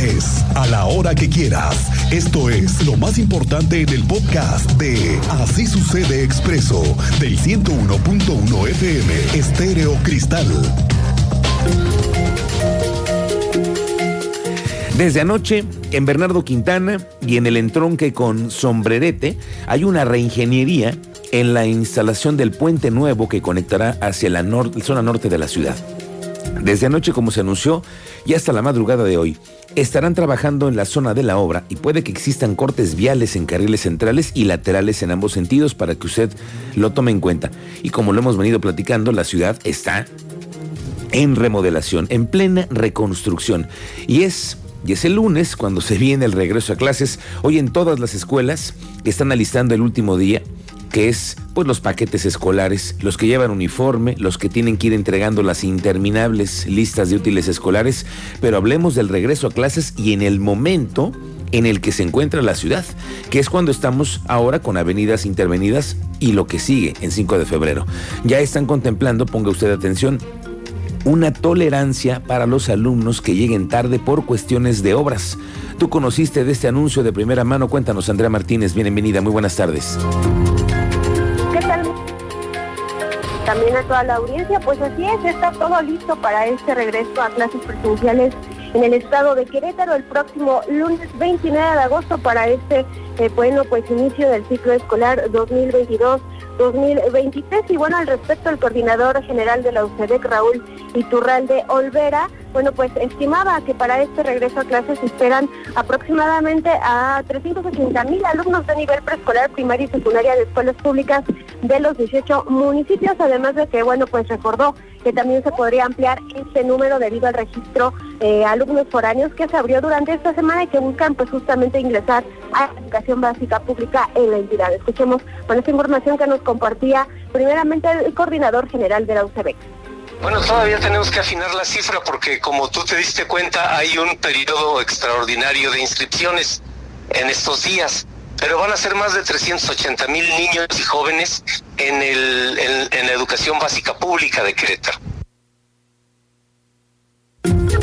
estés, a la hora que quieras. Esto es lo más importante en el podcast de Así sucede expreso del 101.1 FM Estéreo Cristal. Desde anoche, en Bernardo Quintana y en el entronque con Sombrerete, hay una reingeniería en la instalación del puente nuevo que conectará hacia la zona norte de la ciudad. Desde anoche, como se anunció, y hasta la madrugada de hoy, estarán trabajando en la zona de la obra y puede que existan cortes viales en carriles centrales y laterales en ambos sentidos para que usted lo tome en cuenta. Y como lo hemos venido platicando, la ciudad está en remodelación, en plena reconstrucción. Y es y es el lunes cuando se viene el regreso a clases. Hoy en todas las escuelas están alistando el último día, que es pues los paquetes escolares, los que llevan uniforme, los que tienen que ir entregando las interminables listas de útiles escolares, pero hablemos del regreso a clases y en el momento en el que se encuentra la ciudad, que es cuando estamos ahora con avenidas intervenidas y lo que sigue en 5 de febrero. Ya están contemplando, ponga usted atención, una tolerancia para los alumnos que lleguen tarde por cuestiones de obras. Tú conociste de este anuncio de primera mano. Cuéntanos, Andrea Martínez. Bienvenida, muy buenas tardes. También a toda la audiencia, pues así es, está todo listo para este regreso a clases presenciales en el estado de Querétaro el próximo lunes 29 de agosto para este, eh, bueno, pues inicio del ciclo escolar 2022. 2023. Y bueno, al respecto, el coordinador general de la UCEDEC, Raúl Iturralde Olvera, bueno, pues estimaba que para este regreso a clases se esperan aproximadamente a 380 mil alumnos de nivel preescolar, primaria y secundaria de escuelas públicas de los 18 municipios, además de que, bueno, pues recordó que también se podría ampliar este número debido al registro eh, alumnos foráneos que se abrió durante esta semana y que buscan pues justamente ingresar a la educación básica pública en la entidad. Escuchemos con esta información que nos compartía primeramente el coordinador general de la UCB. Bueno, todavía tenemos que afinar la cifra porque como tú te diste cuenta hay un periodo extraordinario de inscripciones en estos días pero van a ser más de 380 mil niños y jóvenes en, el, en, la educación básica pública de Querétaro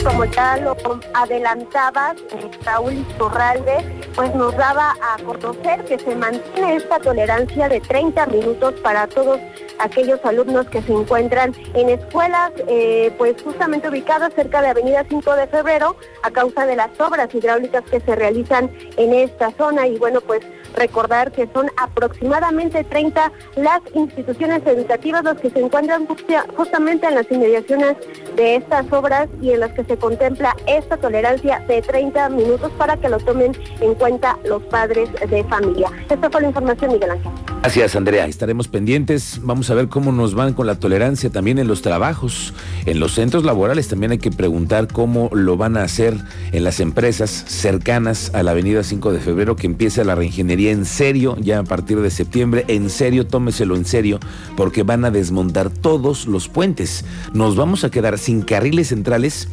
como ya lo adelantabas, Raúl Iturralde, pues nos daba a conocer que se mantiene esta tolerancia de 30 minutos para todos aquellos alumnos que se encuentran en escuelas, eh, pues justamente ubicadas cerca de Avenida 5 de Febrero, a causa de las obras hidráulicas que se realizan en esta zona. Y bueno, pues recordar que son aproximadamente 30 las instituciones educativas los que se encuentran justamente en las inmediaciones de estas obras y en las que se contempla esta tolerancia de 30 minutos para que lo tomen en cuenta los padres de familia. Esta fue la información, Miguel Ángel. Gracias, Andrea. Estaremos pendientes. Vamos a ver cómo nos van con la tolerancia también en los trabajos. En los centros laborales también hay que preguntar cómo lo van a hacer en las empresas cercanas a la avenida 5 de febrero que empieza la reingeniería en serio ya a partir de septiembre. En serio, tómeselo en serio porque van a desmontar todos los puentes. Nos vamos a quedar sin carriles centrales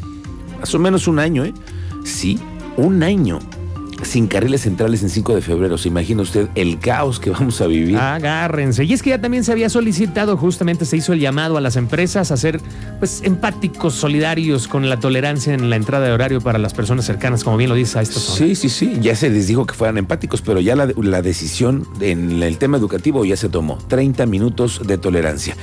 más o menos un año, ¿eh? Sí, un año sin carriles centrales en 5 de febrero. ¿Se imagina usted el caos que vamos a vivir? Agárrense. Y es que ya también se había solicitado, justamente se hizo el llamado a las empresas a ser pues empáticos, solidarios con la tolerancia en la entrada de horario para las personas cercanas, como bien lo dice a estos. Sí, sí, sí. Ya se les dijo que fueran empáticos, pero ya la, la decisión en el tema educativo ya se tomó. 30 minutos de tolerancia.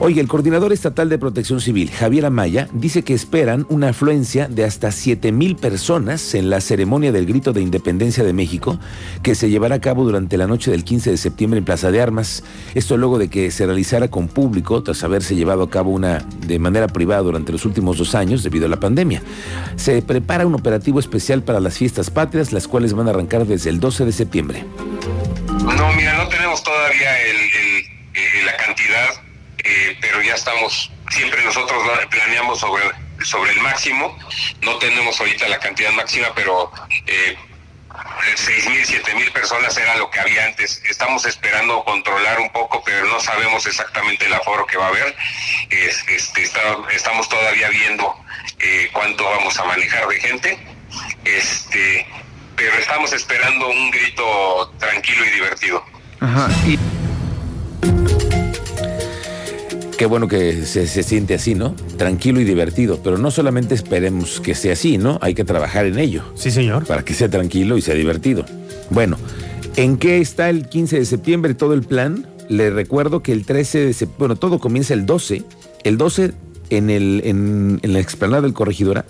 Oye, el coordinador estatal de protección civil, Javier Amaya, dice que esperan una afluencia de hasta 7 mil personas en la ceremonia del grito de independencia Independencia de México, que se llevará a cabo durante la noche del 15 de septiembre en Plaza de Armas. Esto luego de que se realizara con público, tras haberse llevado a cabo una de manera privada durante los últimos dos años debido a la pandemia. Se prepara un operativo especial para las fiestas patrias, las cuales van a arrancar desde el 12 de septiembre. No, mira, no tenemos todavía eh, la cantidad, eh, pero ya estamos, siempre nosotros planeamos sobre el máximo. No tenemos ahorita la cantidad máxima, pero eh, seis mil, siete mil personas era lo que había antes. Estamos esperando controlar un poco, pero no sabemos exactamente el aforo que va a haber. Este, estamos todavía viendo eh, cuánto vamos a manejar de gente. Este, pero estamos esperando un grito tranquilo y divertido. Ajá. Qué bueno que se, se, siente así, ¿no? Tranquilo y divertido. Pero no solamente esperemos que sea así, ¿no? Hay que trabajar en ello. Sí, señor. Para que sea tranquilo y sea divertido. Bueno, ¿en qué está el 15 de septiembre todo el plan? Le recuerdo que el 13 de septiembre, bueno, todo comienza el 12. El 12 en, el, en, en la explanada del Corregidora,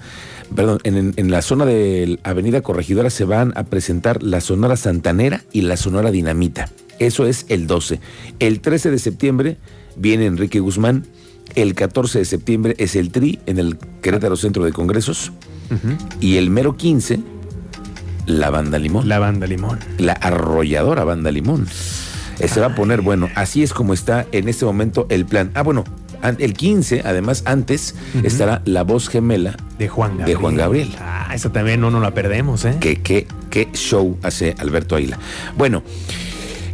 perdón, en, en, la zona de Avenida Corregidora se van a presentar la Sonora Santanera y la Sonora Dinamita. Eso es el 12. El 13 de septiembre viene Enrique Guzmán. El 14 de septiembre es el TRI en el Querétaro Centro de Congresos. Uh -huh. Y el mero 15, la Banda Limón. La Banda Limón. La arrolladora Banda Limón. Se va a poner bueno. Así es como está en este momento el plan. Ah, bueno, el 15, además, antes uh -huh. estará la voz gemela de Juan Gabriel. De Juan Gabriel. Ah, eso también no nos la perdemos, ¿eh? ¿Qué, qué, qué show hace Alberto Aila? Bueno.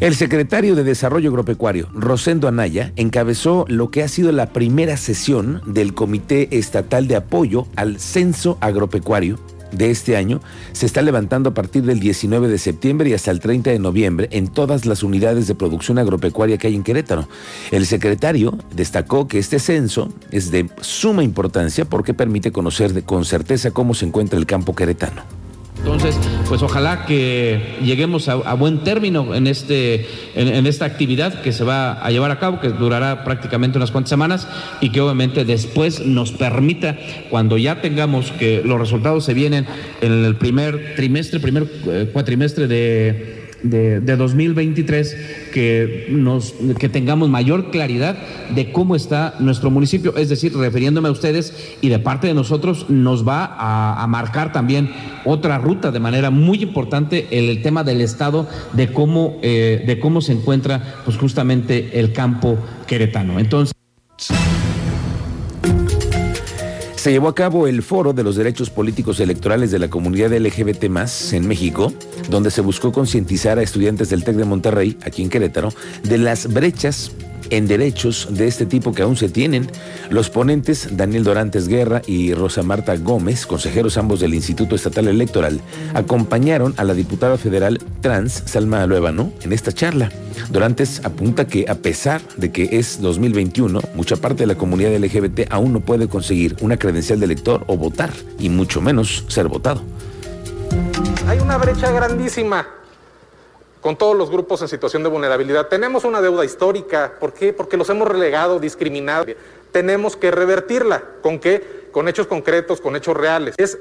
El secretario de Desarrollo Agropecuario, Rosendo Anaya, encabezó lo que ha sido la primera sesión del Comité Estatal de Apoyo al Censo Agropecuario de este año. Se está levantando a partir del 19 de septiembre y hasta el 30 de noviembre en todas las unidades de producción agropecuaria que hay en Querétaro. El secretario destacó que este censo es de suma importancia porque permite conocer con certeza cómo se encuentra el campo queretano. Entonces, pues ojalá que lleguemos a, buen término en, este, en, en, esta actividad que se va a llevar a cabo, que durará prácticamente unas cuantas semanas y que obviamente después nos permita, cuando ya tengamos que los resultados se vienen en el primer trimestre, primer eh, cuatrimestre de, de, de 2023, que, nos, que tengamos mayor claridad de cómo está nuestro municipio. Es decir, refiriéndome a ustedes y de parte de nosotros, nos va a, marcar también otra ruta de manera muy importante el, el tema del estado de cómo, eh, de cómo se encuentra pues justamente el campo queretano. Entonces. Se llevó a cabo el foro de los derechos políticos electorales de la comunidad LGBT en México, donde se buscó concientizar a estudiantes del TEC de Monterrey, aquí en Querétaro, de las brechas en derechos de este tipo que aún se tienen. Los ponentes, Daniel Dorantes Guerra y Rosa Marta Gómez, consejeros ambos del Instituto Estatal Electoral, acompañaron a la diputada federal trans Salma Luébano en esta charla. Dorantes apunta que a pesar de que es 2021, mucha parte de la comunidad LGBT aún no puede conseguir una credencial de elector o votar, y mucho menos ser votado. Hay una brecha grandísima con todos los grupos en situación de vulnerabilidad. Tenemos una deuda histórica. ¿Por qué? Porque los hemos relegado, discriminado. Tenemos que revertirla. ¿Con qué? Con hechos concretos, con hechos reales. Es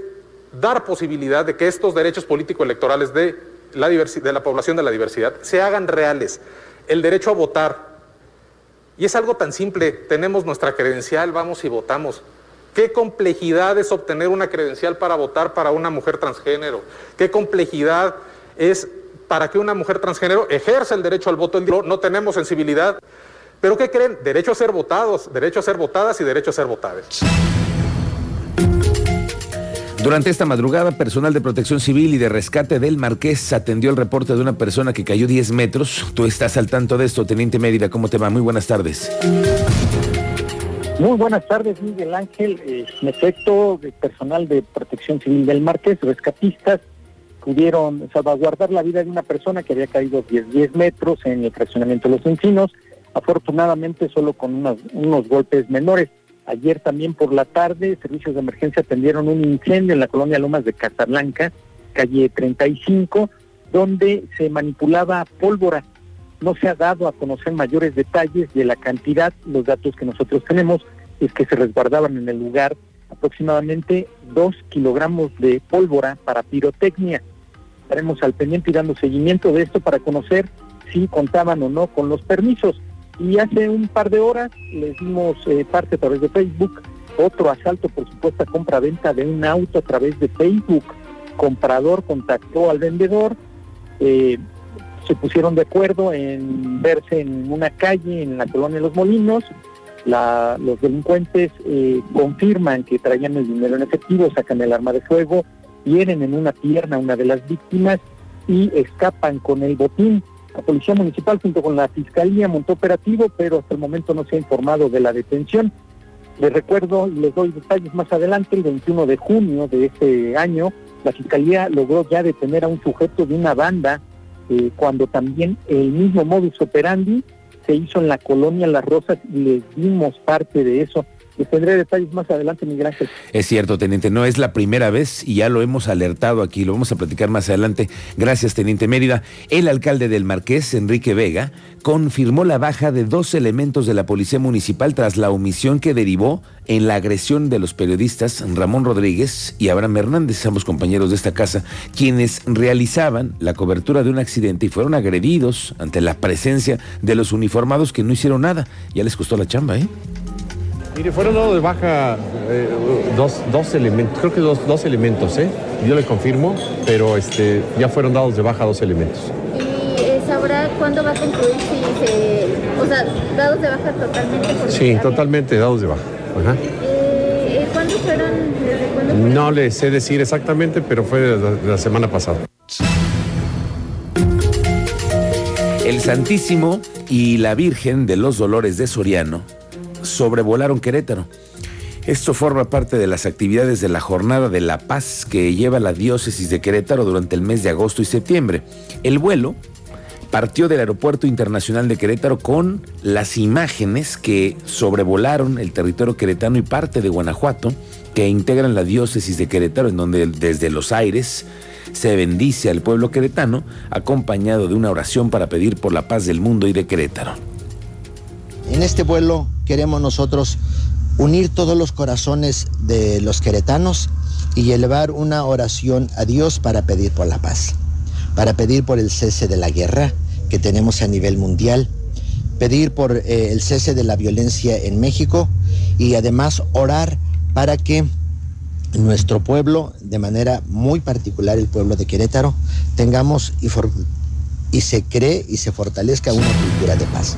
dar posibilidad de que estos derechos político-electorales de la, de la población de la diversidad se hagan reales. El derecho a votar. Y es algo tan simple. Tenemos nuestra credencial, vamos y votamos. ¿Qué complejidad es obtener una credencial para votar para una mujer transgénero? ¿Qué complejidad es para que una mujer transgénero ejerza el derecho al voto. No tenemos sensibilidad. ¿Pero qué creen? Derecho a ser votados, derecho a ser votadas y derecho a ser votadas. Durante esta madrugada, personal de protección civil y de rescate del Marqués atendió el reporte de una persona que cayó 10 metros. Tú estás al tanto de esto, Teniente Mérida. ¿Cómo te va? Muy buenas tardes. Muy buenas tardes, Miguel Ángel. En efecto, personal de protección civil del Marqués, rescatistas, pudieron salvaguardar la vida de una persona que había caído 10, 10 metros en el fraccionamiento de los encinos, afortunadamente solo con unos, golpes menores. Ayer también por la tarde, servicios de emergencia atendieron un incendio en la colonia Lomas de Casablanca, calle 35, donde se manipulaba pólvora. No se ha dado a conocer mayores detalles de la cantidad, los datos que nosotros tenemos es que se resguardaban en el lugar aproximadamente dos kilogramos de pólvora para pirotecnia estaremos al pendiente y dando seguimiento de esto para conocer si contaban o no con los permisos. Y hace un par de horas les dimos eh, parte a través de Facebook, otro asalto por supuesta compra-venta de un auto a través de Facebook. Comprador contactó al vendedor, eh, se pusieron de acuerdo en verse en una calle en la colonia de Los Molinos. Los delincuentes eh, confirman que traían el dinero en efectivo, sacan el arma de fuego, hieren en una pierna a una de las víctimas y escapan con el botín. La Policía Municipal junto con la Fiscalía montó operativo, pero hasta el momento no se ha informado de la detención. Les recuerdo les doy detalles más adelante, el 21 de junio de este año, la Fiscalía logró ya detener a un sujeto de una banda eh, cuando también el mismo modus operandi se hizo en la colonia Las Rosas y les dimos parte de eso. Tendré detalles más adelante, Miguel Ángel. Es cierto, teniente, no es la primera vez y ya lo hemos alertado aquí, lo vamos a platicar más adelante. Gracias, teniente Mérida. El alcalde del Marqués, Enrique Vega, confirmó la baja de dos elementos de la Policía Municipal tras la omisión que derivó en la agresión de los periodistas Ramón Rodríguez y Abraham Hernández, ambos compañeros de esta casa, quienes realizaban la cobertura de un accidente y fueron agredidos ante la presencia de los uniformados que no hicieron nada. Ya les costó la chamba, ¿eh? Mire, fueron dados de baja eh, dos, dos, elementos, creo que dos, dos, elementos, ¿eh? Yo le confirmo, pero este, ya fueron dados de baja dos elementos. ¿Y eh, sabrá cuándo va a concluir si se... O sea, dados de baja totalmente? Sí, totalmente dados de baja. Ajá. Eh, ¿Cuándo fueron? ¿Desde cuándo fueron? No le sé decir exactamente, pero fue de la, de la semana pasada. El Santísimo y la Virgen de los Dolores de Soriano sobrevolaron Querétaro. Esto forma parte de las actividades de la Jornada de la Paz que lleva la diócesis de Querétaro durante el mes de agosto y septiembre. El vuelo partió del Aeropuerto Internacional de Querétaro con las imágenes que sobrevolaron el territorio queretano y parte de Guanajuato que integran la diócesis de Querétaro, en donde desde los aires se bendice al pueblo queretano, acompañado de una oración para pedir por la paz del mundo y de Querétaro. En este vuelo queremos nosotros unir todos los corazones de los queretanos y elevar una oración a Dios para pedir por la paz, para pedir por el cese de la guerra que tenemos a nivel mundial, pedir por eh, el cese de la violencia en México y además orar para que nuestro pueblo, de manera muy particular el pueblo de Querétaro, tengamos y, y se cree y se fortalezca una cultura de paz.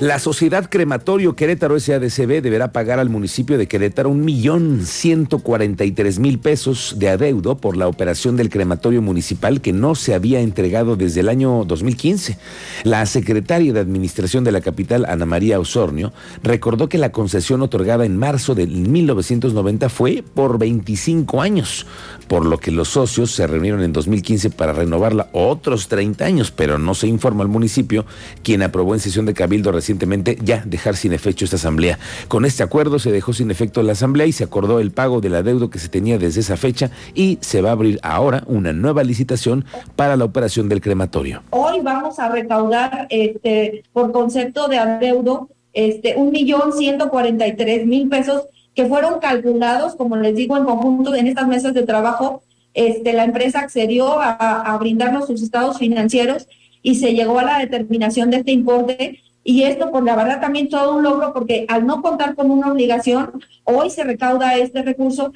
La Sociedad Crematorio Querétaro SADCB deberá pagar al municipio de Querétaro un millón ciento cuarenta y tres mil pesos de adeudo por la operación del crematorio municipal que no se había entregado desde el año 2015. La secretaria de Administración de la capital, Ana María Osornio, recordó que la concesión otorgada en marzo de 1990 fue por 25 años, por lo que los socios se reunieron en 2015 para renovarla otros 30 años, pero no se informa al municipio, quien aprobó en sesión de cabildo recientemente ya dejar sin efecto esta asamblea. Con este acuerdo se dejó sin efecto la asamblea y se acordó el pago del adeudo que se tenía desde esa fecha y se va a abrir ahora una nueva licitación para la operación del crematorio. Hoy vamos a recaudar este, por concepto de adeudo este, un millón ciento cuarenta y tres mil pesos que fueron calculados, como les digo, en conjunto en estas mesas de trabajo. Este, la empresa accedió a, a brindarnos sus estados financieros y se llegó a la determinación de este importe y esto, pues la verdad, también todo un logro porque al no contar con una obligación, hoy se recauda este recurso.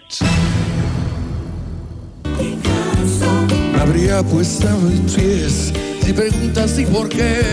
Habría puesto mis por qué.